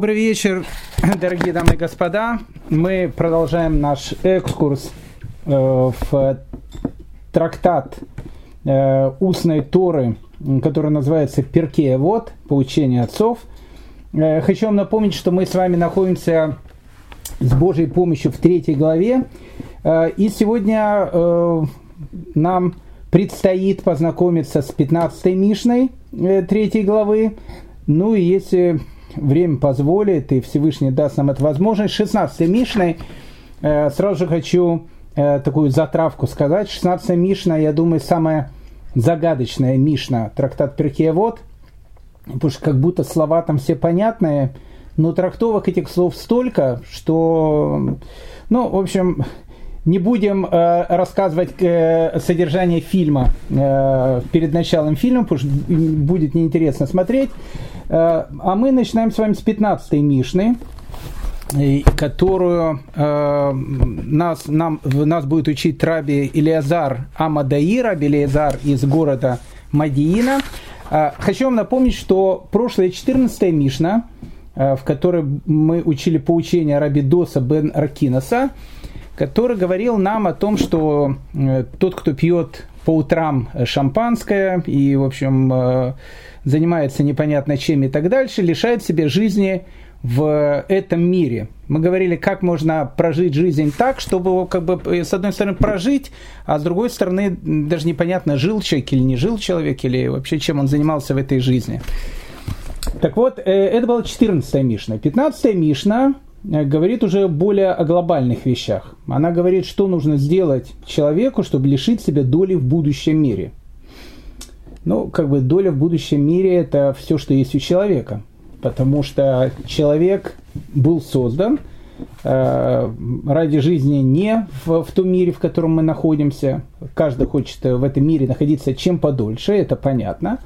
Добрый вечер, дорогие дамы и господа. Мы продолжаем наш экскурс э, в трактат э, устной Торы, который называется Перкея Вот, поучение отцов. Э, хочу вам напомнить, что мы с вами находимся с Божьей помощью в третьей главе. И сегодня нам предстоит познакомиться с 15 Мишной третьей главы. Ну и если время позволит, и Всевышний даст нам эту возможность. 16 Мишной, э, сразу же хочу э, такую затравку сказать. 16 Мишна, я думаю, самая загадочная Мишна, трактат Перкеевод, потому что как будто слова там все понятные, но трактовок этих слов столько, что, ну, в общем, не будем э, рассказывать э, содержание фильма э, перед началом фильма, потому что будет неинтересно смотреть. Э, а мы начинаем с вами с 15-й Мишны, которую э, нас, нам, нас будет учить Раби Илиазар Амадаи, Раби Илиазар из города Мадиина. Э, хочу вам напомнить, что прошлая 14-я Мишна, э, в которой мы учили поучение Раби Доса бен Аркинаса, который говорил нам о том, что э, тот, кто пьет по утрам шампанское и, в общем, э, занимается непонятно чем и так дальше, лишает себе жизни в этом мире. Мы говорили, как можно прожить жизнь так, чтобы его, как бы, с одной стороны, прожить, а с другой стороны, даже непонятно, жил человек или не жил человек, или вообще чем он занимался в этой жизни. Так вот, э, это была 14 Мишна. 15 Мишна Э, говорит уже более о глобальных вещах. Она говорит, что нужно сделать человеку, чтобы лишить себя доли в будущем мире. Ну, как бы доля в будущем мире – это все, что есть у человека. Потому что человек был создан э, ради жизни не в, в том мире, в котором мы находимся. Каждый хочет в этом мире находиться чем подольше, это понятно.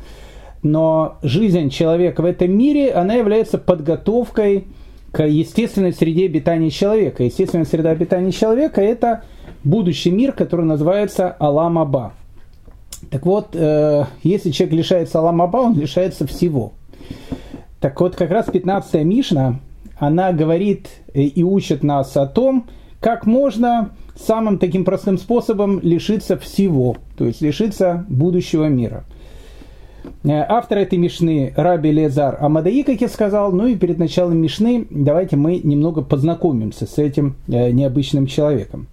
Но жизнь человека в этом мире, она является подготовкой – к естественной среде обитания человека. Естественная среда обитания человека – это будущий мир, который называется Аламаба. Так вот, э, если человек лишается Аламаба, он лишается всего. Так вот, как раз 15-я Мишна, она говорит и учит нас о том, как можно самым таким простым способом лишиться всего, то есть лишиться будущего мира – Э, автор этой Мишны Раби Лезар Амадаи, как я сказал, ну и перед началом Мишны давайте мы немного познакомимся с этим э, необычным человеком.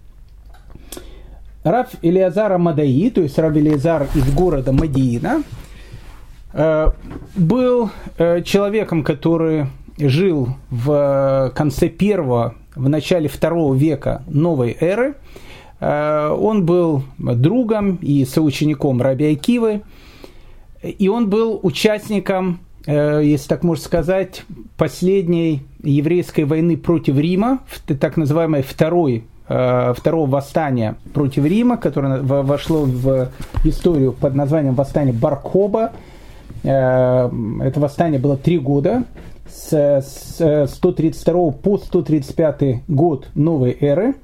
Раб Илиазар Амадаи, то есть Раби Илиазар из города Мадиина, э, был человеком, который жил в конце первого, в начале второго века новой эры. Он был другом и соучеником Раби Акивы, и он был участником, э, если так можно сказать, последней еврейской войны против Рима, так называемой второй э, второго восстания против Рима, которое вошло в историю под названием восстание Баркоба. Э, это восстание было три года, с 132 по 135 год новой эры.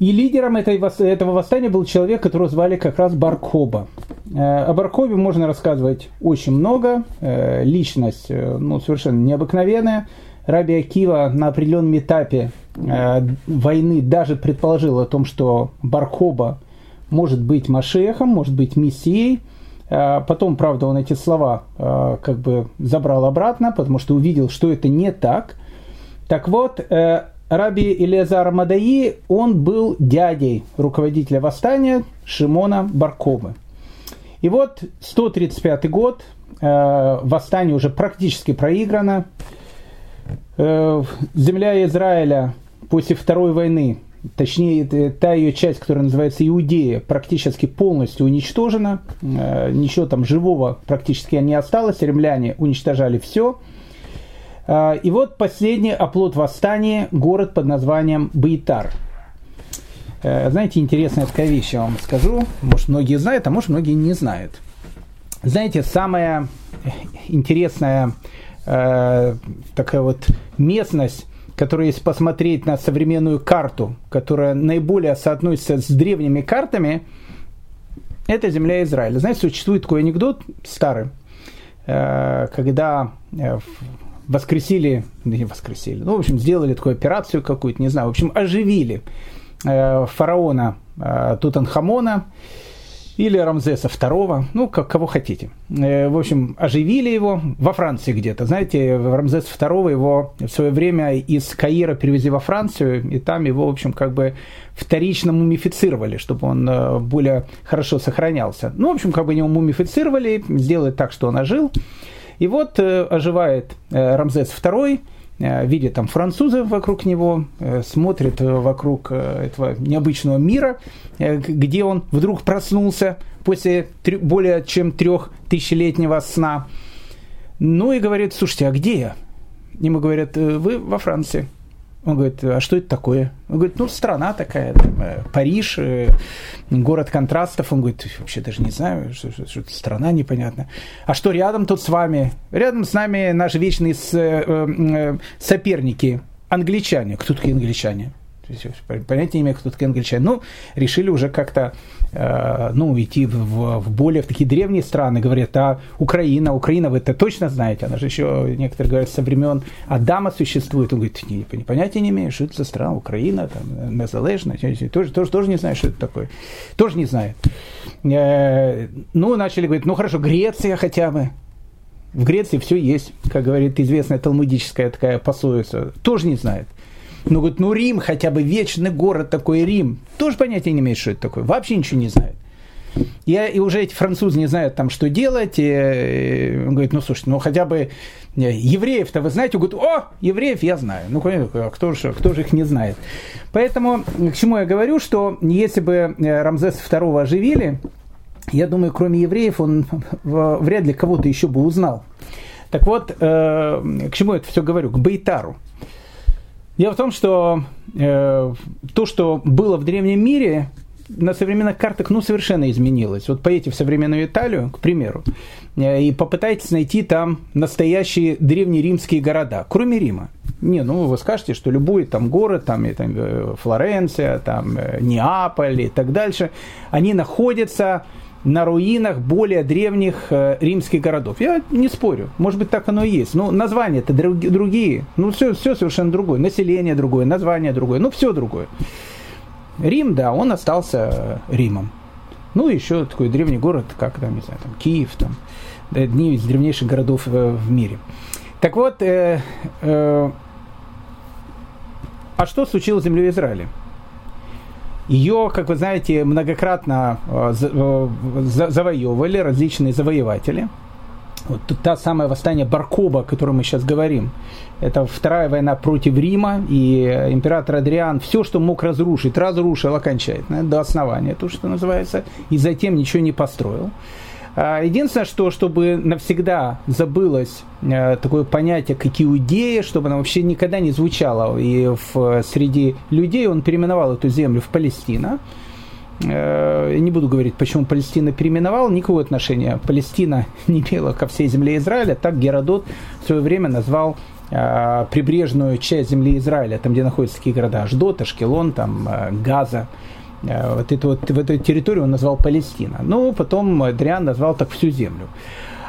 И лидером этой, этого восстания был человек, которого звали как раз Баркоба. Э, о Баркове можно рассказывать очень много. Э, личность э, ну, совершенно необыкновенная. Раби Акива на определенном этапе войны даже предположил о том, что Баркоба может быть Машехом, может быть Мессией. Потом, правда, он эти слова как бы забрал обратно, потому что увидел, что это не так. Так вот, Раби Илиазар Мадаи, он был дядей руководителя восстания Шимона Барковы. И вот 135 год, э, восстание уже практически проиграно. Э, земля Израиля после Второй войны, точнее та ее часть, которая называется Иудея, практически полностью уничтожена. Э, ничего там живого практически не осталось. Римляне уничтожали все. Э, и вот последний оплот восстания – город под названием Бейтар – знаете, интересная такая вещь я вам скажу. Может, многие знают, а может, многие не знают. Знаете, самая интересная э, такая вот местность, которая, если посмотреть на современную карту, которая наиболее соотносится с древними картами, это земля Израиля. Знаете, существует такой анекдот старый, э, когда э, воскресили, не воскресили, ну, в общем, сделали такую операцию какую-то, не знаю, в общем, оживили фараона Тутанхамона, или Рамзеса II, ну, как, кого хотите. Э, в общем, оживили его во Франции где-то. Знаете, Рамзес II его в свое время из Каира перевезли во Францию, и там его, в общем, как бы вторично мумифицировали, чтобы он э, более хорошо сохранялся. Ну, в общем, как бы его мумифицировали, сделали так, что он ожил. И вот э, оживает Рамзес II, видит там французов вокруг него, э, смотрит вокруг э, этого необычного мира, где он вдруг проснулся после более чем трех тысячелетнего сна. Ну и говорит, слушайте, а где я? Ему говорят, вы во Франции. Он говорит, а что это такое? Он говорит, ну, страна такая, там, э, Париж, э, город контрастов. Он говорит, вообще даже не знаю, что, что, что страна непонятная. А что рядом тут с вами? Рядом с нами наши вечные э, соперники, англичане. Кто такие англичане? Понятия не имею, кто такие англичане. Ну, решили уже как-то э, ну, идти в, в более в такие древние страны. Говорят, а Украина, Украина, вы это точно знаете? Она же еще, некоторые говорят, со времен Адама существует. Он говорит, не, понятия не имею, что это за страна, Украина, там, Незалежна. Тоже, тоже, тоже не знаю, что это такое. Тоже не знает. Э, ну, начали говорить, ну, хорошо, Греция хотя бы. В Греции все есть, как говорит известная талмудическая такая пословица. Тоже не знает. Ну, говорит, ну Рим, хотя бы вечный город такой Рим, тоже понятия не имеет, что это такое, вообще ничего не знает. Я, и уже эти французы не знают там, что делать. И, он говорит, ну, слушайте, ну, хотя бы евреев-то вы знаете? Он говорит, о, евреев я знаю. Ну, а кто же, кто же их не знает? Поэтому, к чему я говорю, что если бы э, Рамзеса II оживили, я думаю, кроме евреев, он вряд ли кого-то еще бы узнал. Так вот, э, к чему я это все говорю? К Бейтару. Дело в том, что э, то, что было в древнем мире, на современных картах ну, совершенно изменилось. Вот поедете в современную Италию, к примеру, э, и попытайтесь найти там настоящие древнеримские города, кроме Рима. Не, ну вы скажете, что любой там город, там, и, там э, Флоренция, там, э, Неаполь и так дальше, они находятся на руинах более древних э, римских городов. Я не спорю, может быть так оно и есть. Но названия-то другие, ну все, все совершенно другое. Население другое, название другое, ну все другое. Рим, да, он остался Римом. Ну, еще такой древний город, как там, не знаю, там Киев, там, одни из древнейших городов э, в мире. Так вот, э, э, а что случилось с землей Израиля? Ее, как вы знаете, многократно э, э, завоевывали различные завоеватели. Вот та самая восстание Баркоба, о котором мы сейчас говорим, это вторая война против Рима, и император Адриан все, что мог разрушить, разрушил окончательно, до основания, то, что называется, и затем ничего не построил. А, единственное, что чтобы навсегда забылось э, такое понятие, как иудея, чтобы оно вообще никогда не звучало и в, среди людей, он переименовал эту землю в Палестина. Э, не буду говорить, почему Палестина переименовал, никакого отношения. Палестина не имела ко всей земле Израиля, так Геродот в свое время назвал э, прибрежную часть земли Израиля, там, где находятся такие города. Аждот, Ашкелон, там, Газа, вот эту, вот, в эту территорию он назвал Палестина. Ну, потом Адриан назвал так всю землю.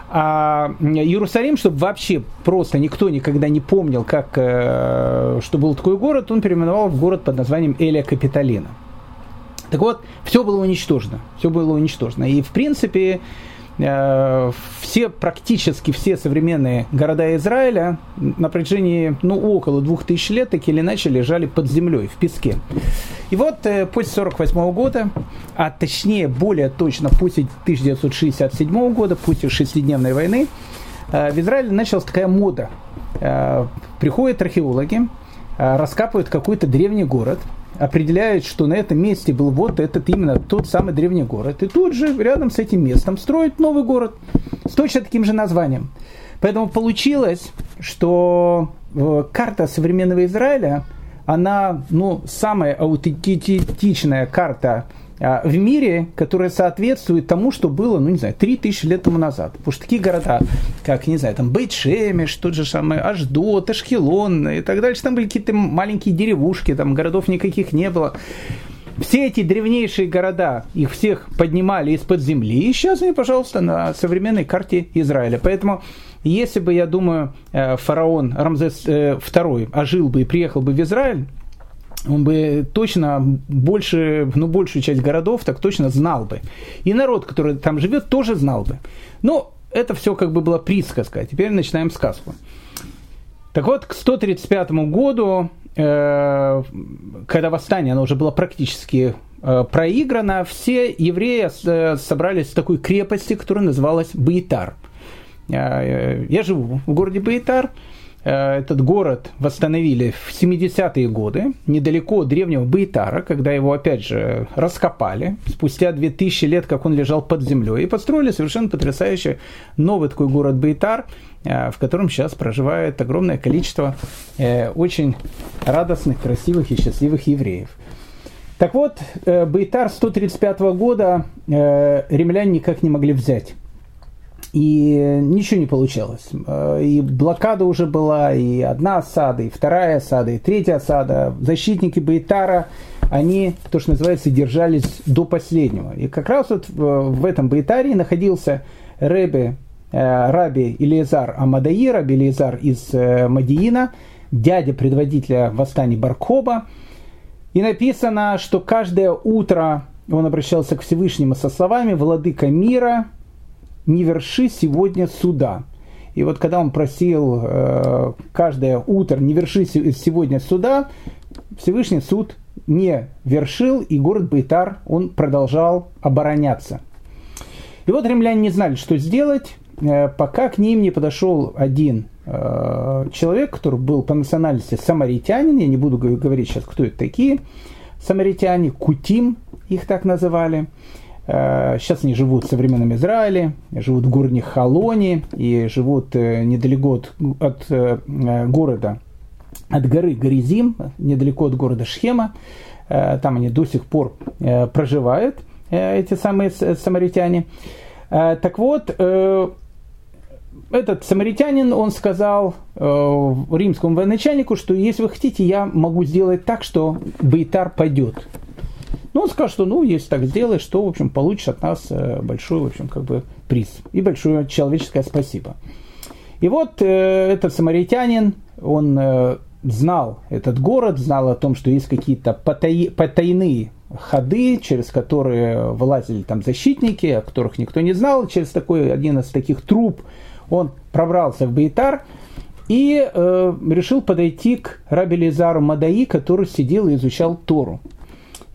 А Иерусалим, чтобы вообще просто никто никогда не помнил, как, э, что был такой город, он переименовал в город под названием Элия Капитолина. Так вот, все было уничтожено. Все было уничтожено. И, в принципе, Э, все, практически все современные города Израиля на протяжении ну, около двух тысяч лет так или иначе лежали под землей, в песке. И вот э, после 1948 года, а точнее более точно после 1967 года, после шестидневной войны, э, в Израиле началась такая мода. Приходят археологи, раскапывают какой-то древний город – определяют, что на этом месте был вот этот именно тот самый древний город. И тут же рядом с этим местом строят новый город с точно таким же названием. Поэтому получилось, что э, карта современного Израиля, она ну, самая аутентичная карта в мире, которая соответствует тому, что было, ну, не знаю, 3000 лет тому назад. Потому что такие города, как, не знаю, там Бейт-Шемеш, тот же самый Аждот, Ашкелон и так дальше, там были какие-то маленькие деревушки, там городов никаких не было. все эти древнейшие города, их всех поднимали из-под земли, и сейчас они, пожалуйста, на современной карте Израиля. Поэтому если бы, я думаю, э, фараон Рамзес II ожил бы и приехал бы в Израиль, он бы точно больше, ну, большую часть городов так точно знал бы. И народ, который там живет, тоже знал бы. Но это все как бы была присказка. Теперь начинаем сказку. Так вот, к 135 году, э, когда восстание, оно уже было практически э, проиграно, все евреи э, собрались в такой крепости, которая называлась Баитар. Я живу в городе Баитар. Э, этот город восстановили в 70-е годы, недалеко от древнего Баитара, когда его опять же раскопали, спустя 2000 лет, как он лежал под землей, и построили совершенно потрясающий новый такой город Баитар, э, в котором сейчас проживает огромное количество э, очень радостных, красивых и счастливых евреев. Так вот, Баитар 135 года римляне никак не могли взять и ничего не получалось. Э, и блокада уже была, и одна осада, и вторая осада, и третья осада. Защитники Байтара, они, то, что называется, держались до последнего. И как раз вот в этом Байтаре находился Ребе, э, Раби Илиезар Амадаи, Раби Илиезар из э, Мадиина, дядя предводителя восстания Баркоба. И написано, что каждое утро он обращался к Всевышнему со словами «Владыка мира, не верши сегодня суда. И вот когда он просил э, каждое утро не верши сегодня суда, Всевышний суд не вершил, и город Бейтар, он продолжал обороняться. И вот римляне не знали, что сделать, э, пока к ним не подошел один э, человек, который был по национальности самаритянин, я не буду говорить сейчас, кто это такие, самаритяне, Кутим их так называли – сейчас они живут в современном Израиле, живут в городе Халоне и живут э, недалеко от, от э, города, от горы Горизим, недалеко от города Шхема. Там они до сих пор проживают, эти самые самаритяне. Так вот, этот самаритянин, он сказал римскому военачальнику, что если вы хотите, я могу сделать так, что Бейтар пойдет. Ну, он скажет, что, ну, если так сделаешь, то, в общем, получишь от нас э, большой, в общем, как бы приз и большое человеческое спасибо. И вот э, этот самаритянин, он э, знал этот город, знал о том, что есть какие-то потай, потайные ходы, через которые вылазили там защитники, о которых никто не знал. Через такой один из таких труб он пробрался в Бейтар и э, решил подойти к Раби Лизару Мадаи, который сидел и изучал Тору.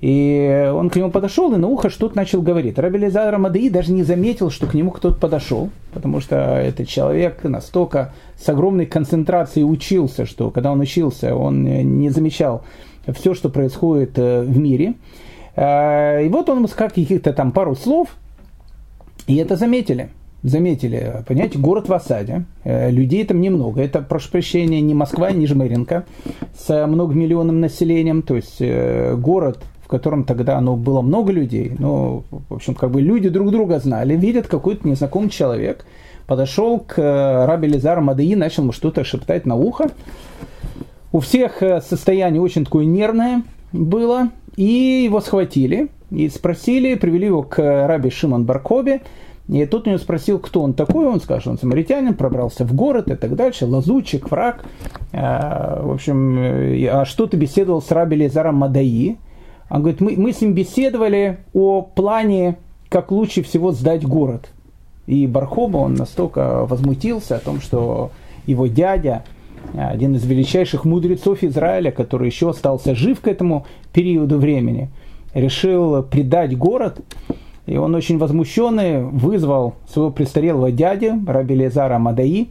И он к нему подошел и на ухо что-то начал говорить. Раби Лизар Рамадеи даже не заметил, что к нему кто-то подошел, потому что этот человек настолько с огромной концентрацией учился, что когда он учился, он не замечал все, что происходит э, в мире. Э, и вот он сказал каких-то там пару слов, и это заметили. Заметили, понимаете, город в осаде, э, людей там немного, это, прошу прощения, не Москва, не Жмеринка с многомиллионным населением, то есть город котором тогда ну, было много людей, ну, в общем, как бы люди друг друга знали, видят какой-то незнакомый человек, подошел к э, Раби Лизару Мадаи, начал ему что-то шептать на ухо. У всех э, состояние очень такое нервное было, и его схватили, и спросили, привели его к Раби Шимон Баркобе, и тут у него спросил, кто он такой, он что он самаритянин, пробрался в город и так дальше, лазутчик, враг. Э, в общем, а что ты беседовал с Раби Лизаром Мадаи? Он говорит, мы, мы с ним беседовали о плане, как лучше всего сдать город. И Бархоба, он настолько возмутился о том, что его дядя, один из величайших мудрецов Израиля, который еще остался жив к этому периоду времени, решил предать город. И он очень возмущенный вызвал своего престарелого дядю, Раби Лезара Мадаи,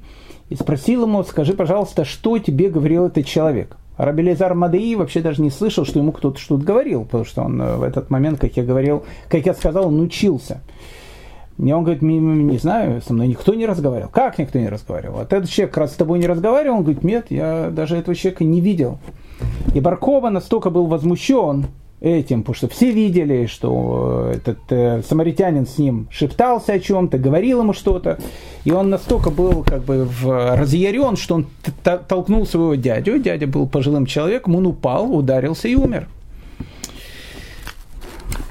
и спросил ему, скажи, пожалуйста, что тебе говорил этот человек? Раби Лезар Мадеи вообще даже не слышал, что ему кто-то что-то говорил, потому что он э, в этот момент, как я говорил, как я сказал, он учился. И он говорит, не, не знаю, со мной никто не разговаривал. Как никто не разговаривал? Вот этот человек раз с тобой не разговаривал, он говорит, нет, я даже этого человека не видел. И Баркова настолько был возмущен, этим, потому что все видели, что этот э, самаритянин с ним шептался о чем-то, говорил ему что-то, и он настолько был как бы в, разъярен, что он толкнул своего дядю, дядя был пожилым человеком, он упал, ударился и умер.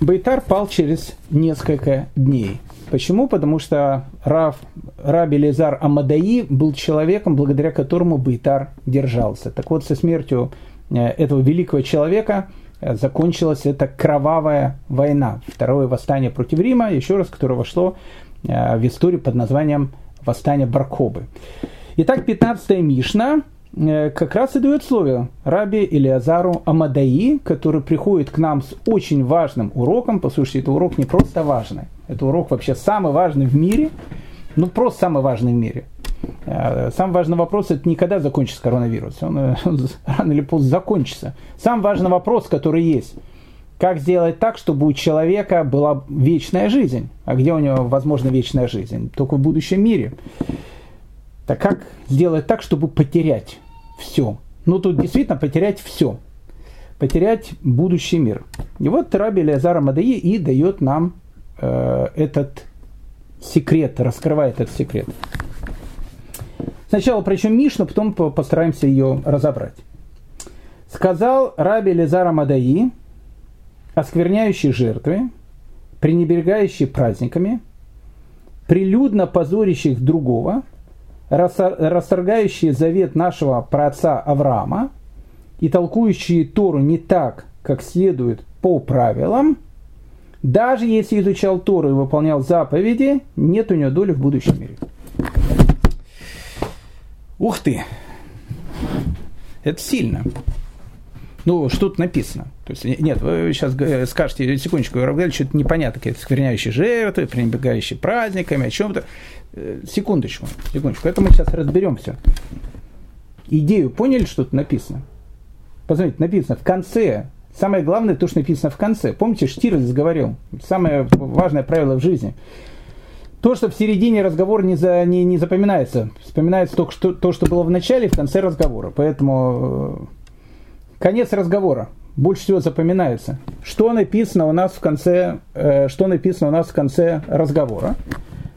Бейтар пал через несколько дней. Почему? Потому что Рав, Раби Лезар Амадаи был человеком, благодаря которому Бейтар держался. Так вот, со смертью э, этого великого человека э, закончилась эта кровавая война, второе восстание против Рима, еще раз, которое вошло э, в историю под названием восстание Баркобы. Итак, 15 Мишна как раз и дает слово Раби Илиазару Амадаи, который приходит к нам с очень важным уроком. Послушайте, это урок не просто важный, это урок вообще самый важный в мире, ну просто самый важный в мире. Э, самый важный вопрос это никогда закончится коронавирус. Он, он рано или поздно закончится. Самый важный вопрос, который есть. Как сделать так, чтобы у человека была вечная жизнь? А где у него возможна вечная жизнь? Только в будущем мире. Так как сделать так, чтобы потерять все? Ну тут действительно потерять все. Потерять будущий мир. И вот Раби Леазара Мадаи и дает нам Э, этот секрет, раскрывает этот секрет. Сначала причем Мишну, потом постараемся ее разобрать. Сказал Раби Лизара Мадаи, оскверняющий жертвы, пренебрегающий праздниками, прилюдно позорящих другого, расторгающие завет нашего праотца Авраама и толкующие Тору не так, как следует по правилам – даже если изучал Тору и выполнял заповеди, нет у него доли в будущем мире. Ух ты! Это сильно. Ну, что тут написано? То есть, нет, вы сейчас скажете, секундочку, Равгель, что-то непонятно, какие-то скверняющие жертвы, пренебрегающие праздниками, о чем-то. Э, секундочку, секундочку, это мы сейчас разберем все. Идею поняли, что тут написано? Посмотрите, написано в конце Самое главное то, что написано в конце. Помните, Штирлиц говорил, самое важное правило в жизни. То, что в середине разговора не, за, не, не запоминается. Вспоминается только что, то, что было в начале в конце разговора. Поэтому э, конец разговора больше всего запоминается. Что написано у нас в конце, э, что написано у нас в конце разговора.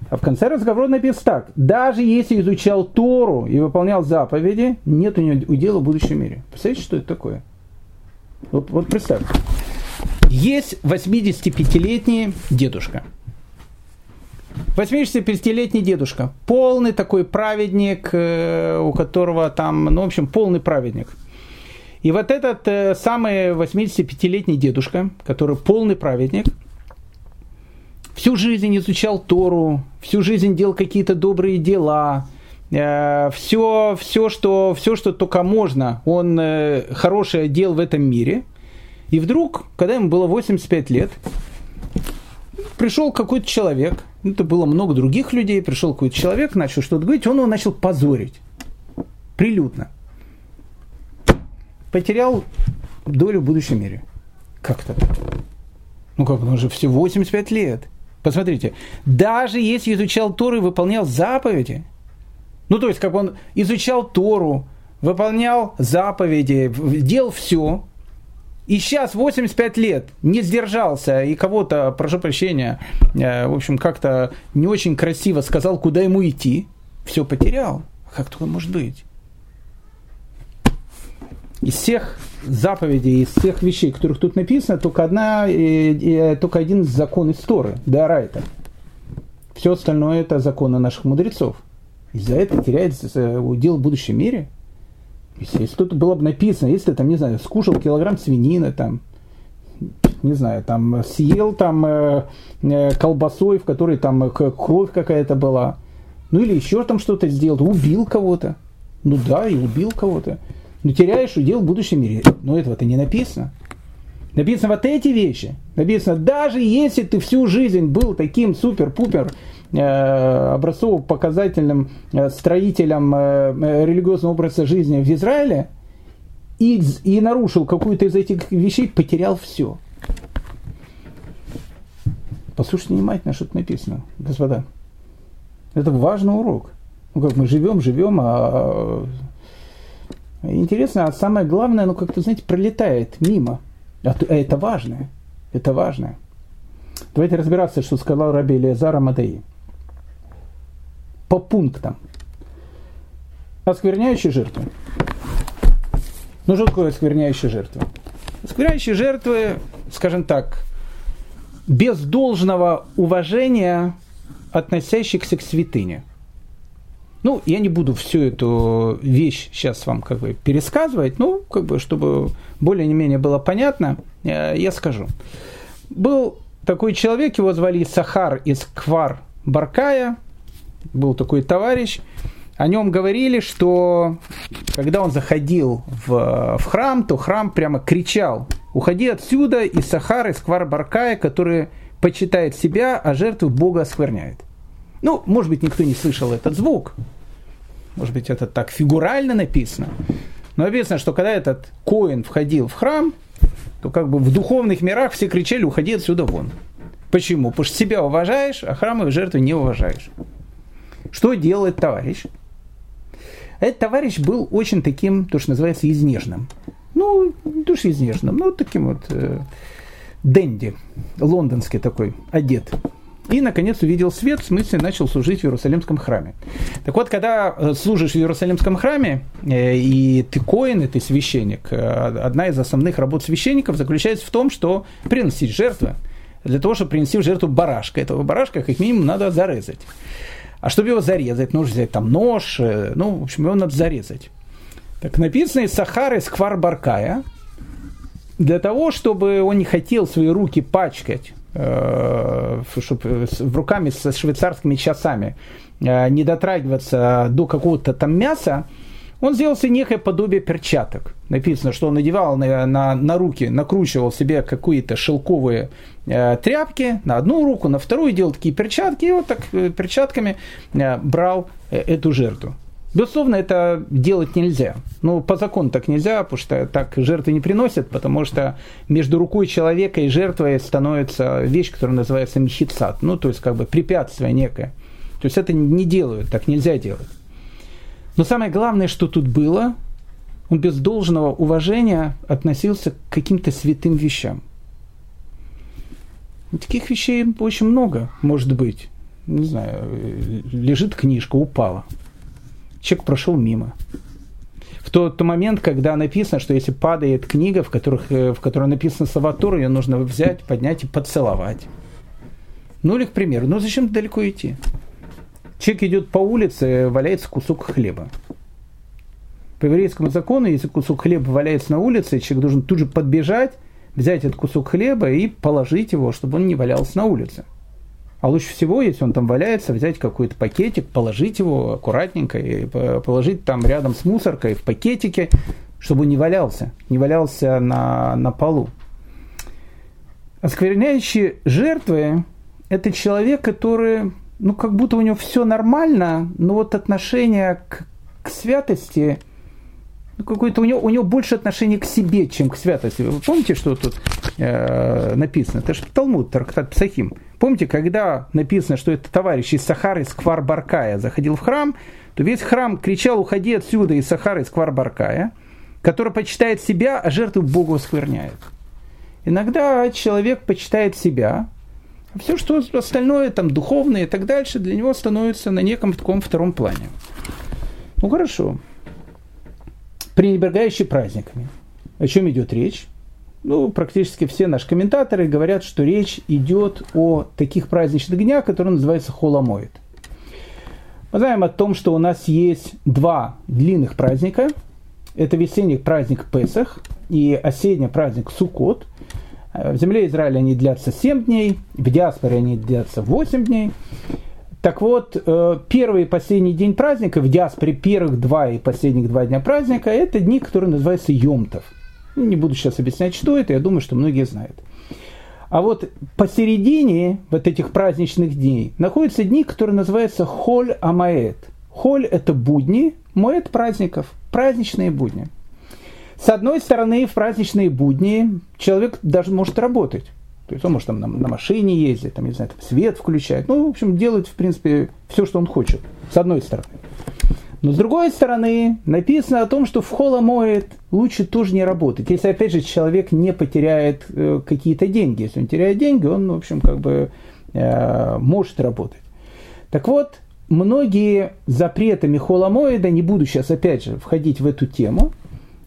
А в конце разговора написано так. Даже если изучал Тору и выполнял заповеди, нет у него удела в будущем мире. Представляете, что это такое? Вот, вот представь. Есть 85-летний дедушка. 85-летний дедушка. Полный такой праведник, э, у которого там, ну, в общем, полный праведник. И вот этот э, самый 85-летний дедушка, который полный праведник, всю жизнь изучал Тору, всю жизнь делал какие-то добрые дела, все, э, все, что, все, что только можно, он э, хорошее делал в этом мире. И вдруг, когда ему было 85 лет, пришел какой-то человек, это было много других людей, пришел какой-то человек, начал что-то говорить, он его начал позорить. Прилюдно. Потерял долю в будущем мире. Как-то Ну как, он же всего 85 лет. Посмотрите, даже если изучал Тору и выполнял заповеди, ну, то есть, как он изучал Тору, выполнял заповеди, делал все, и сейчас 85 лет не сдержался и кого-то, прошу прощения, э, в общем, как-то не очень красиво сказал, куда ему идти, все потерял. Как такое может быть? Из всех заповедей, из всех вещей, которых тут написано, только, одна, и, только один закон истории, Дарайта. Все остальное это законы наших мудрецов. Из-за этого теряется удел в будущем мире. Если, тут было бы написано, если ты там, не знаю, скушал килограмм свинины, там, не знаю, там, съел там э, э, колбасой, в которой там кровь какая-то была, ну или еще там что-то сделал, убил кого-то. Ну да, и убил кого-то. Но теряешь удел в будущем мире. Но этого-то не написано. Написано вот эти вещи. Написано, даже если ты всю жизнь был таким супер-пупер Э, образцово-показательным э, строителем э, религиозного образа жизни в Израиле и, и нарушил какую-то из этих вещей, потерял все. Послушайте внимательно, что тут написано, господа. Это важный урок. Ну, как мы живем, живем, а интересно, а самое главное, ну, как-то, знаете, пролетает мимо. А, а это важное. Это важное. Давайте разбираться, что сказал Раби Илиазар Амадеи по пунктам. Оскверняющие жертвы. Ну что такое оскверняющие жертвы? Оскверняющие жертвы, скажем так, без должного уважения относящихся к святыне. Ну, я не буду всю эту вещь сейчас вам как бы пересказывать, ну, как бы, чтобы более-менее было понятно, э, я скажу. Был такой человек, его звали Сахар из Квар Баркая, был такой товарищ, о нем говорили, что когда он заходил в, в храм, то храм прямо кричал, уходи отсюда, из Квар Баркая, который почитает себя, а жертву Бога оскверняет. Ну, может быть, никто не слышал этот звук. Может быть, это так фигурально написано. Но написано, что когда этот Коин входил в храм, то как бы в духовных мирах все кричали, уходи отсюда вон. Почему? Потому что себя уважаешь, а храмовые жертвы не уважаешь. Что делает товарищ? Этот товарищ был очень таким, то, что называется, изнежным. Ну, душ изнежным, ну, таким вот э, денди, лондонский такой, одет. И, наконец, увидел свет, в смысле, начал служить в Иерусалимском храме. Так вот, когда э, служишь в Иерусалимском храме, э, и ты коин, и ты священник, э, одна из основных работ священников заключается в том, что приносить жертвы. Для того, чтобы принести в жертву барашка. Этого барашка, как минимум, надо зарезать. А чтобы его зарезать, нужно взять там нож, ну, в общем, его надо зарезать. Так написано из Сахары из Квар-Баркая, для того, чтобы он не хотел свои руки пачкать Э, чтобы в руками со швейцарскими часами э, не дотрагиваться до какого-то там мяса, он сделал себе некое подобие перчаток. Написано, что он надевал на, на, на руки, накручивал себе какие-то шелковые э, тряпки на одну руку, на вторую делал такие перчатки, и вот так э, перчатками э, брал э, эту жертву. Безусловно, это делать нельзя. Ну, по закону так нельзя, потому что так жертвы не приносят, потому что между рукой человека и жертвой становится вещь, которая называется мхицат, ну, то есть как бы препятствие некое. То есть это не делают, так нельзя делать. Но самое главное, что тут было, он без должного уважения относился к каким-то святым вещам. Таких вещей очень много, может быть. Не знаю, лежит книжка, упала – человек прошел мимо. В тот, момент, когда написано, что если падает книга, в, которых, э, в которой написано слова Торы, ее нужно взять, поднять и поцеловать. Ну или, к примеру, ну зачем далеко идти? Человек идет по улице, валяется кусок хлеба. По еврейскому закону, если кусок хлеба валяется на улице, человек должен тут же подбежать, взять этот кусок хлеба и положить его, чтобы он не валялся на улице. А лучше всего, если он там валяется, взять какой-то пакетик, положить его аккуратненько и положить там рядом с мусоркой в пакетике, чтобы он не валялся, не валялся на, на полу. Оскверняющие жертвы – это человек, который, ну, как будто у него все нормально, но вот отношение к, к святости – ну, какое-то у него, у него больше отношение к себе, чем к святости. Вы помните, что тут э, написано? Это же Талмуд, Тарктат Псахим. Помните, когда написано, что это товарищ из Сахары, из Квар-Баркая заходил в храм, то весь храм кричал, уходи отсюда из Сахары, из Квар-Баркая, который почитает себя, а жертву Богу оскверняет. Иногда человек почитает себя, все, что остальное, там, духовное и так дальше, для него становится на неком таком втором плане. Ну, хорошо пренебрегающий праздниками. О чем идет речь? Ну, практически все наши комментаторы говорят, что речь идет о таких праздничных днях, которые называются холомоид. Мы знаем о том, что у нас есть два длинных праздника. Это весенний праздник Песах и осенний праздник Суккот. В земле Израиля они длятся 7 дней, в диаспоре они длятся 8 дней. Так вот, э, первый и последний день праздника, в диаспоре первых два и последних два дня праздника, это дни, которые называются Йомтов. Не буду сейчас объяснять, что это, я думаю, что многие знают. А вот посередине вот этих праздничных дней находятся дни, которые называются Холь Амаэт. Холь – это будни, Моэт – праздников, праздничные будни. С одной стороны, в праздничные будни человек даже может работать. То есть он может там на, на машине ездить, там, не знаю, там, свет включать. Ну, в общем, делать, в принципе, все, что он хочет, с одной стороны. Но с другой стороны, написано о том, что в холомоет лучше тоже не работать. Если, опять же, человек не потеряет э, какие-то деньги. Если он теряет деньги, он, в общем, как бы э, может работать. Так вот, многие запреты холомоида, не буду сейчас, опять же, входить в эту тему,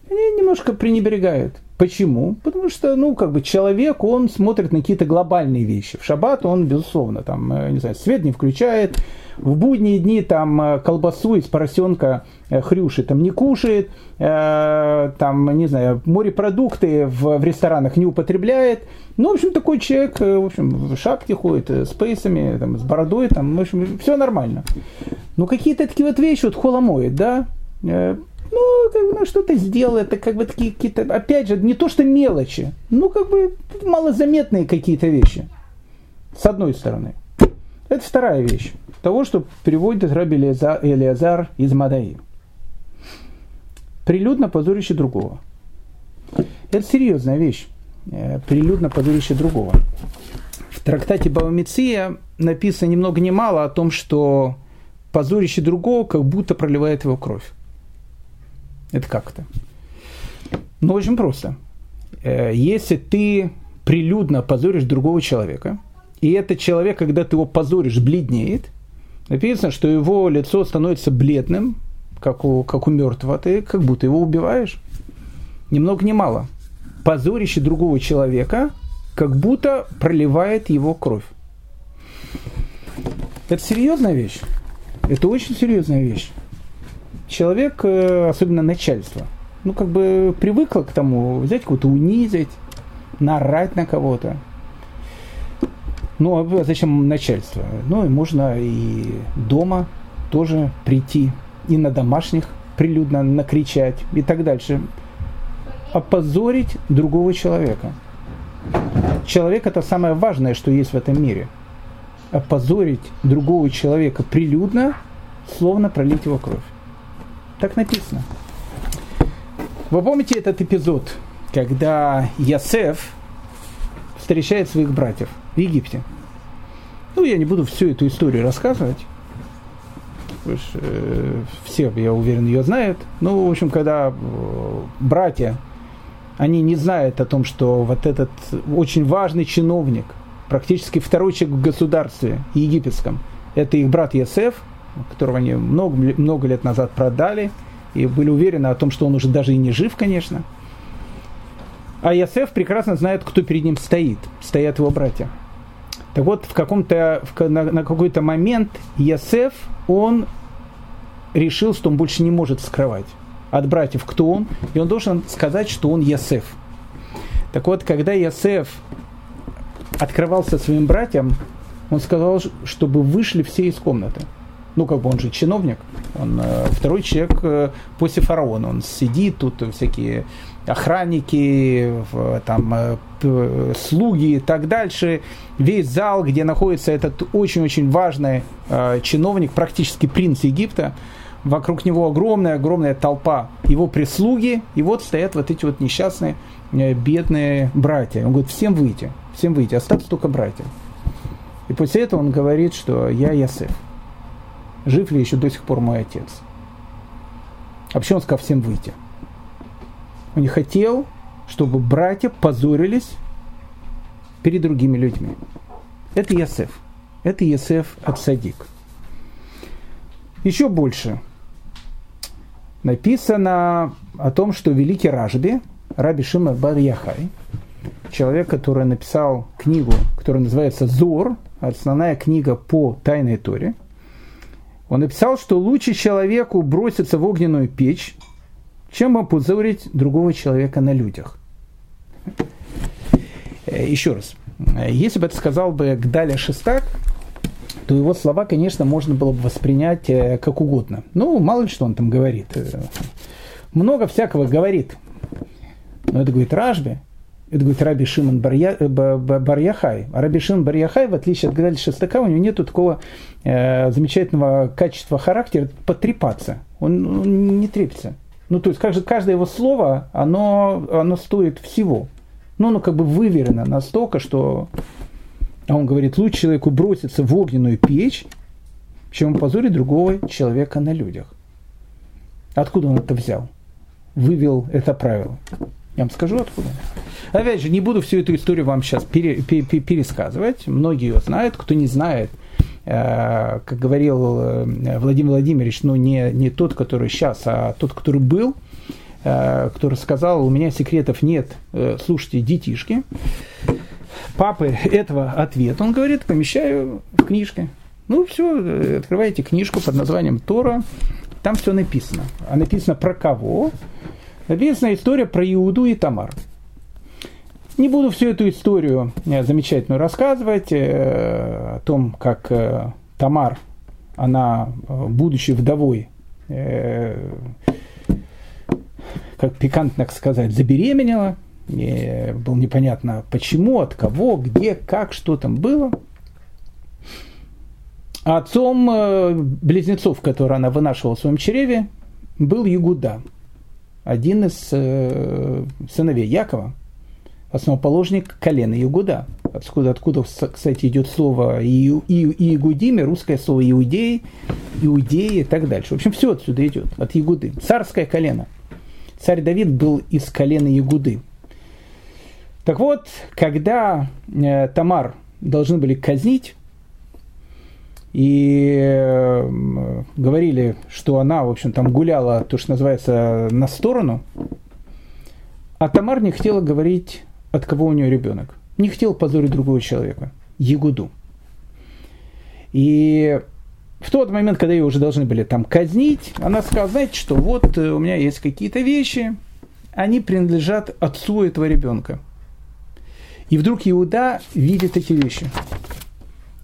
они немножко пренебрегают. Почему? Потому что, ну, как бы человек, он смотрит на какие-то глобальные вещи. В шаббат он, безусловно, там, э, не знаю, свет не включает, в будние дни там э, колбасу из поросенка э, хрюши там не кушает, там, не знаю, морепродукты в, в ресторанах не употребляет. Ну, в общем, такой человек, в общем, в шапке ходит, с пейсами, там, с бородой, там, в общем, все нормально. Но какие-то такие вот вещи, вот холомоет, да, ну, как бы, ну, что-то сделал, это как бы такие какие-то, опять же, не то что мелочи, ну, как бы малозаметные какие-то вещи, с одной стороны. Это вторая вещь, того, что приводит Раби Элиазар из Мадаи. Прилюдно позорище другого. Это серьезная вещь, э, прилюдно позорище другого. В трактате Бавамиция написано ни много ни мало о том, что позорище другого как будто проливает его кровь. Это как то Ну, очень просто. Э, если ты прилюдно позоришь другого человека, и этот человек, когда ты его позоришь, бледнеет, написано, что его лицо становится бледным, как у, как у мертвого, ты как будто его убиваешь. Ни много ни мало. Позорище другого человека как будто проливает его кровь. Это серьезная вещь. Это очень серьезная вещь человек, э, особенно начальство, ну, как бы привыкло к тому, взять кого-то унизить, нарать на кого-то. Ну, а зачем начальство? Ну, и можно и дома тоже прийти, и на домашних прилюдно накричать и так дальше. Опозорить другого человека. Человек – это самое важное, что есть в этом мире. Опозорить другого человека прилюдно, словно пролить его кровь. Так написано. Вы помните этот эпизод, когда Ясеф встречает своих братьев в Египте? Ну, я не буду всю эту историю рассказывать. Вы ж, э, все, я уверен, ее знают. Ну, в общем, когда э, братья, они не знают о том, что вот этот очень важный чиновник, практически второй человек в государстве египетском, это их брат Ясеф – которого они много, много лет назад продали, и были уверены о том, что он уже даже и не жив, конечно. А Ясеф прекрасно знает, кто перед ним стоит. Стоят его братья. Так вот, в каком-то, в, на, на какой-то момент Ясеф, он решил, что он больше не может скрывать от братьев, кто он, и он должен сказать, что он Ясеф. Так вот, когда Ясеф открывался своим братьям, он сказал, чтобы вышли все из комнаты ну, как бы он же чиновник, он э, второй человек э, после фараона, он сидит тут, всякие охранники, там, э, слуги и так дальше, весь зал, где находится этот очень-очень важный чиновник, практически принц Египта, вокруг него огромная-огромная толпа. Его прислуги, и вот стоят вот эти вот несчастные бедные братья. Он говорит, всем выйти, всем выйти, остаться только братья. И после этого он говорит, что я Ясеф жив ли еще до сих пор мой отец. А почему он сказал всем выйти? Он не хотел, чтобы братья позорились перед другими людьми. Это Ясеф. Это Ясеф от Садик. Еще больше. Написано о том, что великий Ражби, Раби Шима Бар Яхай, человек, который написал книгу, которая называется «Зор», основная книга по Тайной Торе – он написал, что лучше человеку броситься в огненную печь, чем опозорить другого человека на людях. Э, еще раз. Если бы это сказал бы Гдаля Шестак, то его слова, конечно, можно было бы воспринять э, как угодно. Ну, мало ли что он там говорит. Э, много всякого говорит. Но это говорит Ражби, это говорит Раби Шимон Барья, э, Барьяхай. А Раби Шимон Барьяхай, в отличие от Гадаль Шестака, у него нет такого э, замечательного качества характера потрепаться. Он, он не трепится. Ну, то есть, каждое, каждое его слово, оно, оно стоит всего. Ну, оно как бы выверено настолько, что... А он говорит, лучше человеку броситься в огненную печь, чем позорить другого человека на людях. Откуда он это взял? Вывел это правило. Я вам скажу откуда. Опять же, не буду всю эту историю вам сейчас пере, пере, пересказывать. Многие ее знают. Кто не знает, э, как говорил э, Владимир Владимирович, ну не, не тот, который сейчас, а тот, который был, э, который сказал, у меня секретов нет, э, слушайте, детишки. Папы этого ответ, он говорит, помещаю в книжке. Ну, все, открываете книжку под названием Тора, там все написано. А написано про кого? Написана история про Иуду и Тамар. Не буду всю эту историю э, замечательную рассказывать э, о том, как э, Тамар, она, будучи вдовой, как пикантно сказать, забеременела. И было непонятно почему, от кого, где, как, что там было. А отцом близнецов, которые она вынашивала в своем чреве, был Ягуда, один из сыновей Якова – основоположник колена Иугуда. Откуда, откуда, кстати, идет слово Иегудиме, русское слово иудеи, иудеи и так дальше. В общем, все отсюда идет, от Ягуды. Царское колено. Царь Давид был из колена Ягуды. Так вот, когда э, Тамар должны были казнить, и говорили, что она, в общем, там гуляла, то, что называется, на сторону, а Тамар не хотела говорить от кого у нее ребенок. Не хотел позорить другого человека. Ягуду. И в тот момент, когда ее уже должны были там казнить, она сказала, знаете что, вот э, у меня есть какие-то вещи, они принадлежат отцу этого ребенка. И вдруг Иуда видит эти вещи.